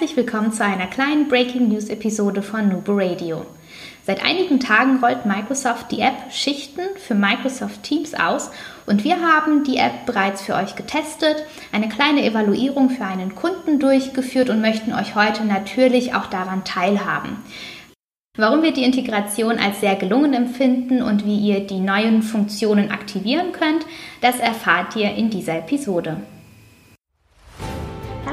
herzlich willkommen zu einer kleinen Breaking News Episode von Nubo Radio. Seit einigen Tagen rollt Microsoft die App Schichten für Microsoft Teams aus und wir haben die App bereits für euch getestet, eine kleine Evaluierung für einen Kunden durchgeführt und möchten euch heute natürlich auch daran teilhaben. Warum wir die Integration als sehr gelungen empfinden und wie ihr die neuen Funktionen aktivieren könnt, das erfahrt ihr in dieser Episode.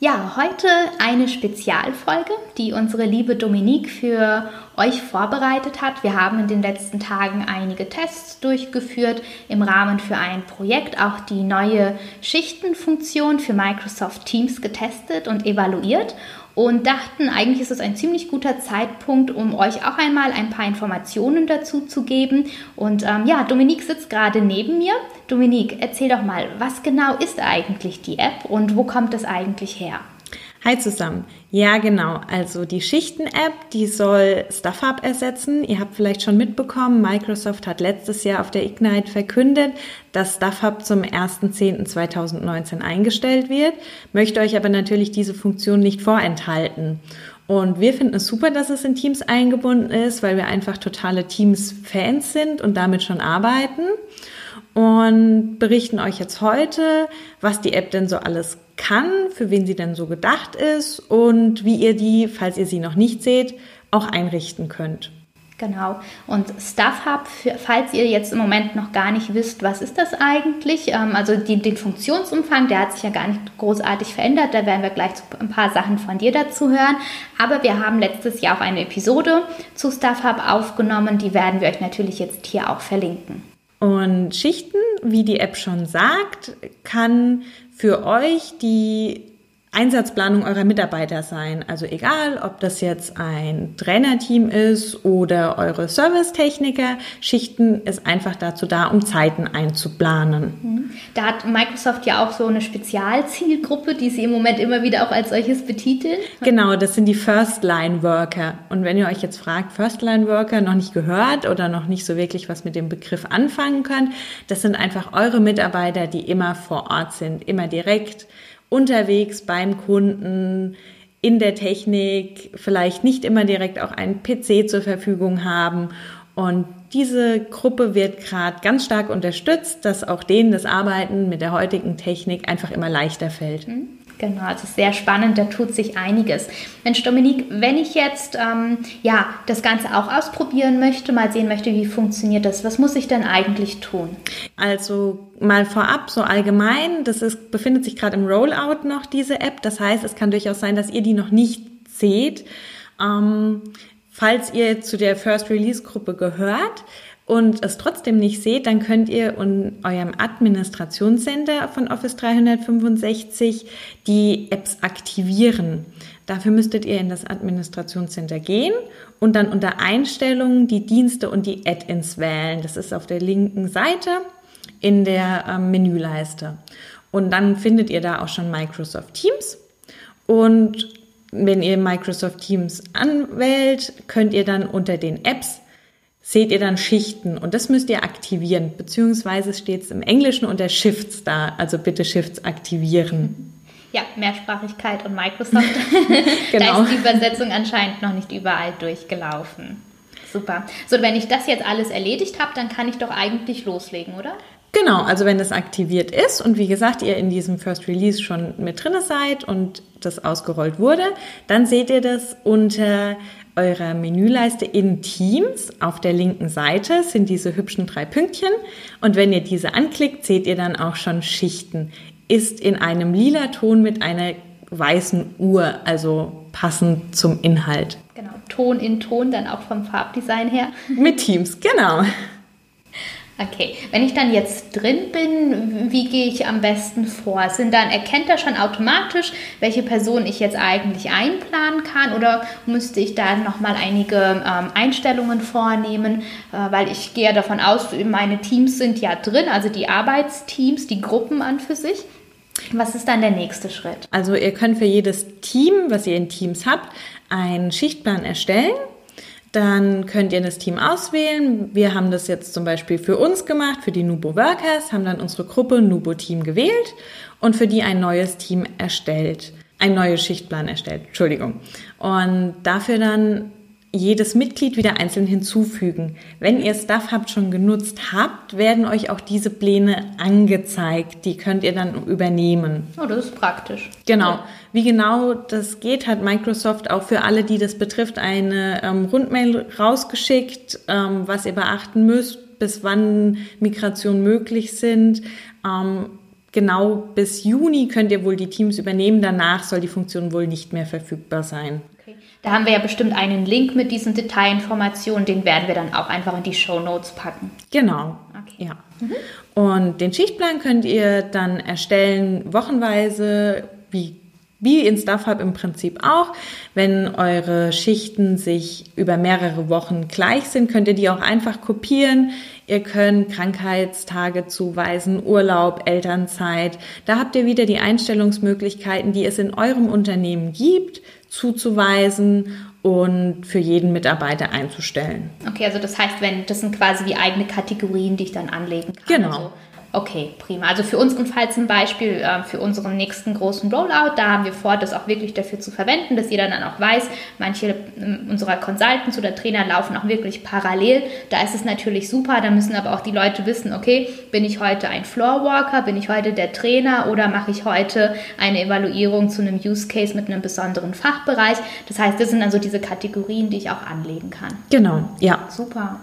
Ja, heute eine Spezialfolge, die unsere liebe Dominique für euch vorbereitet hat. Wir haben in den letzten Tagen einige Tests durchgeführt im Rahmen für ein Projekt, auch die neue Schichtenfunktion für Microsoft Teams getestet und evaluiert und dachten, eigentlich ist es ein ziemlich guter Zeitpunkt, um euch auch einmal ein paar Informationen dazu zu geben. Und ähm, ja, Dominique sitzt gerade neben mir. Dominique, erzähl doch mal, was genau ist eigentlich die App und wo kommt es eigentlich her? Hi zusammen. Ja, genau. Also die Schichten-App, die soll StuffHub ersetzen. Ihr habt vielleicht schon mitbekommen, Microsoft hat letztes Jahr auf der Ignite verkündet, dass StuffHub zum 1.10.2019 eingestellt wird, möchte euch aber natürlich diese Funktion nicht vorenthalten. Und wir finden es super, dass es in Teams eingebunden ist, weil wir einfach totale Teams-Fans sind und damit schon arbeiten und berichten euch jetzt heute, was die App denn so alles kann, für wen sie denn so gedacht ist und wie ihr die, falls ihr sie noch nicht seht, auch einrichten könnt. Genau. Und StuffHub, falls ihr jetzt im Moment noch gar nicht wisst, was ist das eigentlich? Ähm, also die, den Funktionsumfang, der hat sich ja gar nicht großartig verändert. Da werden wir gleich ein paar Sachen von dir dazu hören. Aber wir haben letztes Jahr auch eine Episode zu StuffHub aufgenommen. Die werden wir euch natürlich jetzt hier auch verlinken. Und Schichten, wie die App schon sagt, kann für euch die Einsatzplanung eurer Mitarbeiter sein. Also egal, ob das jetzt ein Trainerteam ist oder eure Servicetechniker, Schichten ist einfach dazu da, um Zeiten einzuplanen. Mhm. Da hat Microsoft ja auch so eine Spezialzielgruppe, die sie im Moment immer wieder auch als solches betiteln. Genau, das sind die First-Line-Worker. Und wenn ihr euch jetzt fragt, First-Line-Worker noch nicht gehört oder noch nicht so wirklich was mit dem Begriff anfangen könnt, das sind einfach eure Mitarbeiter, die immer vor Ort sind, immer direkt unterwegs beim Kunden, in der Technik, vielleicht nicht immer direkt auch einen PC zur Verfügung haben. Und diese Gruppe wird gerade ganz stark unterstützt, dass auch denen das Arbeiten mit der heutigen Technik einfach immer leichter fällt. Mhm. Genau, ist sehr spannend, da tut sich einiges. Mensch, Dominique, wenn ich jetzt ähm, ja, das Ganze auch ausprobieren möchte, mal sehen möchte, wie funktioniert das, was muss ich denn eigentlich tun? Also mal vorab, so allgemein, das ist, befindet sich gerade im Rollout noch, diese App. Das heißt, es kann durchaus sein, dass ihr die noch nicht seht. Ähm, falls ihr zu der First Release Gruppe gehört, und es trotzdem nicht seht, dann könnt ihr in eurem Administrationscenter von Office 365 die Apps aktivieren. Dafür müsstet ihr in das Administrationscenter gehen und dann unter Einstellungen die Dienste und die Add-ins wählen. Das ist auf der linken Seite in der ähm, Menüleiste. Und dann findet ihr da auch schon Microsoft Teams. Und wenn ihr Microsoft Teams anwählt, könnt ihr dann unter den Apps seht ihr dann Schichten und das müsst ihr aktivieren, beziehungsweise steht es im Englischen unter Shifts da, also bitte Shifts aktivieren. Ja, Mehrsprachigkeit und Microsoft. genau. da ist die Übersetzung anscheinend noch nicht überall durchgelaufen. Super. So, wenn ich das jetzt alles erledigt habe, dann kann ich doch eigentlich loslegen, oder? Genau, also wenn das aktiviert ist und wie gesagt, ihr in diesem First Release schon mit drin seid und das ausgerollt wurde, dann seht ihr das unter eurer Menüleiste in Teams auf der linken Seite sind diese hübschen drei Pünktchen und wenn ihr diese anklickt, seht ihr dann auch schon Schichten. Ist in einem lila Ton mit einer weißen Uhr, also passend zum Inhalt. Genau, Ton in Ton, dann auch vom Farbdesign her. Mit Teams, genau. Okay, wenn ich dann jetzt drin bin, wie gehe ich am besten vor? Sind dann erkennt er schon automatisch, welche Person ich jetzt eigentlich einplanen kann oder müsste ich da nochmal einige ähm, Einstellungen vornehmen, äh, weil ich gehe davon aus, meine Teams sind ja drin, also die Arbeitsteams, die Gruppen an für sich. Was ist dann der nächste Schritt? Also ihr könnt für jedes Team, was ihr in Teams habt, einen Schichtplan erstellen dann könnt ihr das Team auswählen. Wir haben das jetzt zum Beispiel für uns gemacht, für die Nubo Workers, haben dann unsere Gruppe Nubo Team gewählt und für die ein neues Team erstellt. Ein neues Schichtplan erstellt, Entschuldigung. Und dafür dann jedes Mitglied wieder einzeln hinzufügen. Wenn ihr Stuff Hub schon genutzt habt, werden euch auch diese Pläne angezeigt. Die könnt ihr dann übernehmen. Oh, das ist praktisch. Genau. Wie genau das geht, hat Microsoft auch für alle, die das betrifft, eine ähm, Rundmail rausgeschickt, ähm, was ihr beachten müsst, bis wann Migrationen möglich sind. Ähm, genau bis Juni könnt ihr wohl die Teams übernehmen. Danach soll die Funktion wohl nicht mehr verfügbar sein. Da haben wir ja bestimmt einen Link mit diesen Detailinformationen, den werden wir dann auch einfach in die Show Notes packen. Genau. Okay. Ja. Mhm. Und den Schichtplan könnt ihr dann erstellen, wochenweise, wie wie in StuffHub im Prinzip auch. Wenn eure Schichten sich über mehrere Wochen gleich sind, könnt ihr die auch einfach kopieren. Ihr könnt Krankheitstage zuweisen, Urlaub, Elternzeit. Da habt ihr wieder die Einstellungsmöglichkeiten, die es in eurem Unternehmen gibt zuzuweisen und für jeden Mitarbeiter einzustellen. Okay, also das heißt, wenn das sind quasi wie eigene Kategorien, die ich dann anlegen kann. Genau. Also Okay, prima. Also für unseren Fall zum Beispiel, äh, für unseren nächsten großen Rollout, da haben wir vor, das auch wirklich dafür zu verwenden, dass jeder dann auch weiß, manche äh, unserer Consultants oder Trainer laufen auch wirklich parallel. Da ist es natürlich super, da müssen aber auch die Leute wissen, okay, bin ich heute ein Floorwalker, bin ich heute der Trainer oder mache ich heute eine Evaluierung zu einem Use Case mit einem besonderen Fachbereich. Das heißt, das sind also diese Kategorien, die ich auch anlegen kann. Genau, ja. Super.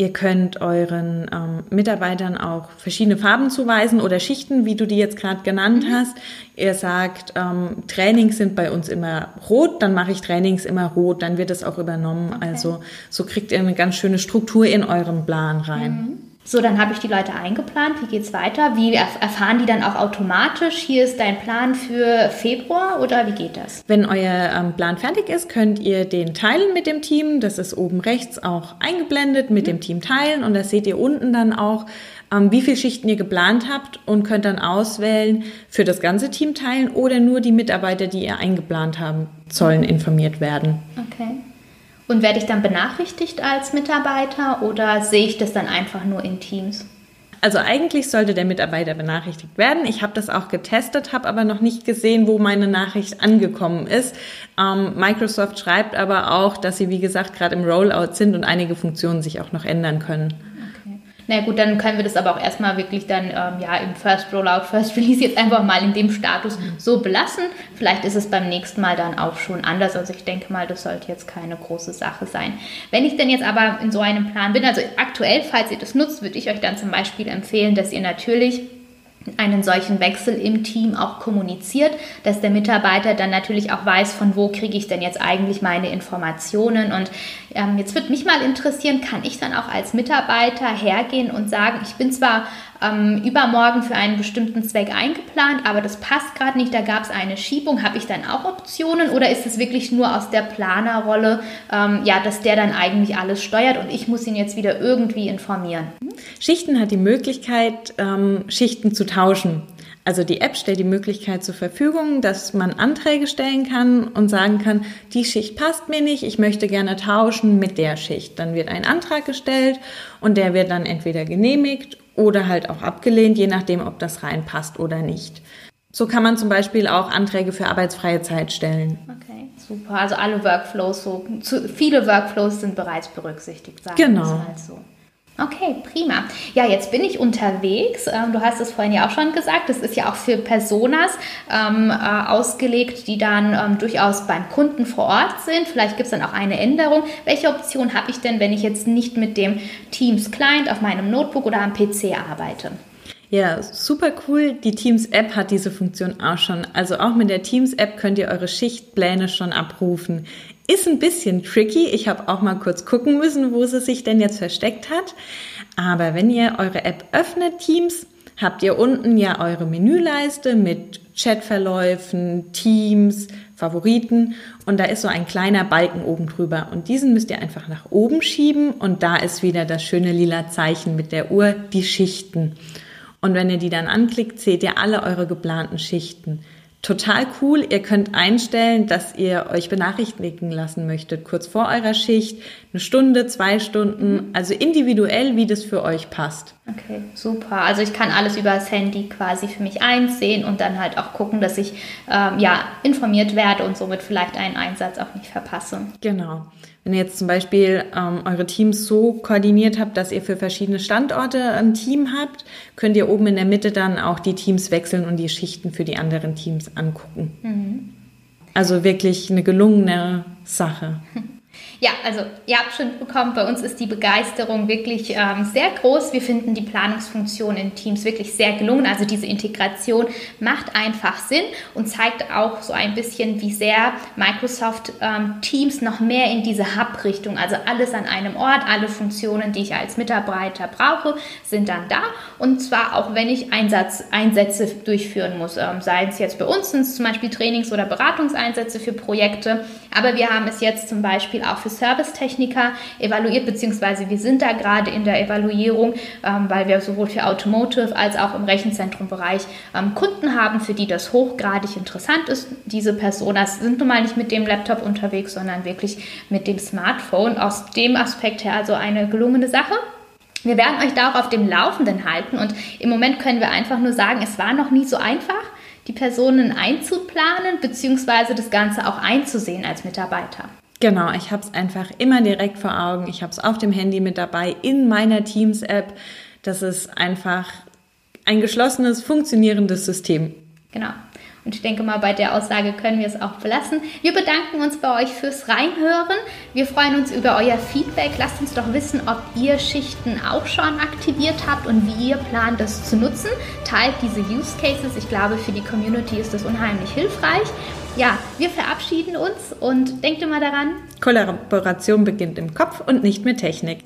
Ihr könnt euren ähm, Mitarbeitern auch verschiedene Farben zuweisen oder Schichten, wie du die jetzt gerade genannt mhm. hast. Ihr sagt, ähm, Trainings sind bei uns immer rot, dann mache ich Trainings immer rot, dann wird es auch übernommen. Okay. Also so kriegt ihr eine ganz schöne Struktur in euren Plan rein. Mhm. So, dann habe ich die Leute eingeplant. Wie geht es weiter? Wie erfahren die dann auch automatisch? Hier ist dein Plan für Februar oder wie geht das? Wenn euer ähm, Plan fertig ist, könnt ihr den teilen mit dem Team. Das ist oben rechts auch eingeblendet mit mhm. dem Team teilen und da seht ihr unten dann auch, ähm, wie viele Schichten ihr geplant habt und könnt dann auswählen für das ganze Team teilen oder nur die Mitarbeiter, die ihr eingeplant haben, sollen informiert werden. Okay. Und werde ich dann benachrichtigt als Mitarbeiter oder sehe ich das dann einfach nur in Teams? Also eigentlich sollte der Mitarbeiter benachrichtigt werden. Ich habe das auch getestet, habe aber noch nicht gesehen, wo meine Nachricht angekommen ist. Ähm, Microsoft schreibt aber auch, dass sie, wie gesagt, gerade im Rollout sind und einige Funktionen sich auch noch ändern können. Na gut, dann können wir das aber auch erstmal wirklich dann ähm, ja im First Rollout, First Release jetzt einfach mal in dem Status so belassen. Vielleicht ist es beim nächsten Mal dann auch schon anders. Also ich denke mal, das sollte jetzt keine große Sache sein. Wenn ich denn jetzt aber in so einem Plan bin, also aktuell, falls ihr das nutzt, würde ich euch dann zum Beispiel empfehlen, dass ihr natürlich einen solchen Wechsel im Team auch kommuniziert, dass der Mitarbeiter dann natürlich auch weiß, von wo kriege ich denn jetzt eigentlich meine Informationen. Und ähm, jetzt würde mich mal interessieren, kann ich dann auch als Mitarbeiter hergehen und sagen, ich bin zwar ähm, übermorgen für einen bestimmten Zweck eingeplant, aber das passt gerade nicht, da gab es eine Schiebung. Habe ich dann auch Optionen oder ist es wirklich nur aus der Planerrolle, ähm, ja, dass der dann eigentlich alles steuert und ich muss ihn jetzt wieder irgendwie informieren? Schichten hat die Möglichkeit, ähm, Schichten zu tauschen. Also die App stellt die Möglichkeit zur Verfügung, dass man Anträge stellen kann und sagen kann, die Schicht passt mir nicht, ich möchte gerne tauschen mit der Schicht. Dann wird ein Antrag gestellt und der wird dann entweder genehmigt oder halt auch abgelehnt, je nachdem, ob das reinpasst oder nicht. So kann man zum Beispiel auch Anträge für arbeitsfreie Zeit stellen. Okay, super. Also alle Workflows, so viele Workflows sind bereits berücksichtigt. Sagen genau. Mal so. Okay, prima. Ja, jetzt bin ich unterwegs. Ähm, du hast es vorhin ja auch schon gesagt, das ist ja auch für Personas ähm, äh, ausgelegt, die dann ähm, durchaus beim Kunden vor Ort sind. Vielleicht gibt es dann auch eine Änderung. Welche Option habe ich denn, wenn ich jetzt nicht mit dem Teams Client auf meinem Notebook oder am PC arbeite? Ja, super cool. Die Teams App hat diese Funktion auch schon. Also auch mit der Teams App könnt ihr eure Schichtpläne schon abrufen. Ist ein bisschen tricky. Ich habe auch mal kurz gucken müssen, wo sie sich denn jetzt versteckt hat. Aber wenn ihr eure App öffnet, Teams, habt ihr unten ja eure Menüleiste mit Chatverläufen, Teams, Favoriten und da ist so ein kleiner Balken oben drüber und diesen müsst ihr einfach nach oben schieben und da ist wieder das schöne lila Zeichen mit der Uhr, die Schichten. Und wenn ihr die dann anklickt, seht ihr alle eure geplanten Schichten total cool. Ihr könnt einstellen, dass ihr euch benachrichtigen lassen möchtet, kurz vor eurer Schicht, eine Stunde, zwei Stunden, also individuell, wie das für euch passt. Okay, super. Also ich kann alles über das Handy quasi für mich einsehen und dann halt auch gucken, dass ich ähm, ja informiert werde und somit vielleicht einen Einsatz auch nicht verpasse. Genau. Wenn ihr jetzt zum Beispiel ähm, eure Teams so koordiniert habt, dass ihr für verschiedene Standorte ein Team habt, könnt ihr oben in der Mitte dann auch die Teams wechseln und die Schichten für die anderen Teams angucken. Mhm. Also wirklich eine gelungene Sache. Ja, also ihr habt schon bekommen, bei uns ist die Begeisterung wirklich ähm, sehr groß. Wir finden die Planungsfunktion in Teams wirklich sehr gelungen. Also diese Integration macht einfach Sinn und zeigt auch so ein bisschen, wie sehr Microsoft ähm, Teams noch mehr in diese Hub-Richtung, also alles an einem Ort, alle Funktionen, die ich als Mitarbeiter brauche, sind dann da. Und zwar auch, wenn ich Einsatz, Einsätze durchführen muss, ähm, sei es jetzt bei uns, zum Beispiel Trainings- oder Beratungseinsätze für Projekte. Aber wir haben es jetzt zum Beispiel auch für Servicetechniker evaluiert, beziehungsweise wir sind da gerade in der Evaluierung, ähm, weil wir sowohl für Automotive als auch im Rechenzentrumbereich ähm, Kunden haben, für die das hochgradig interessant ist. Diese Personen sind nun mal nicht mit dem Laptop unterwegs, sondern wirklich mit dem Smartphone. Aus dem Aspekt her also eine gelungene Sache. Wir werden euch da auch auf dem Laufenden halten und im Moment können wir einfach nur sagen, es war noch nie so einfach die Personen einzuplanen bzw. das Ganze auch einzusehen als Mitarbeiter. Genau, ich habe es einfach immer direkt vor Augen. Ich habe es auf dem Handy mit dabei in meiner Teams-App. Das ist einfach ein geschlossenes, funktionierendes System. Genau. Und ich denke mal, bei der Aussage können wir es auch belassen. Wir bedanken uns bei euch fürs Reinhören. Wir freuen uns über euer Feedback. Lasst uns doch wissen, ob ihr Schichten auch schon aktiviert habt und wie ihr plant, das zu nutzen. Teilt diese Use Cases. Ich glaube, für die Community ist das unheimlich hilfreich. Ja, wir verabschieden uns und denkt immer daran, Kollaboration beginnt im Kopf und nicht mit Technik.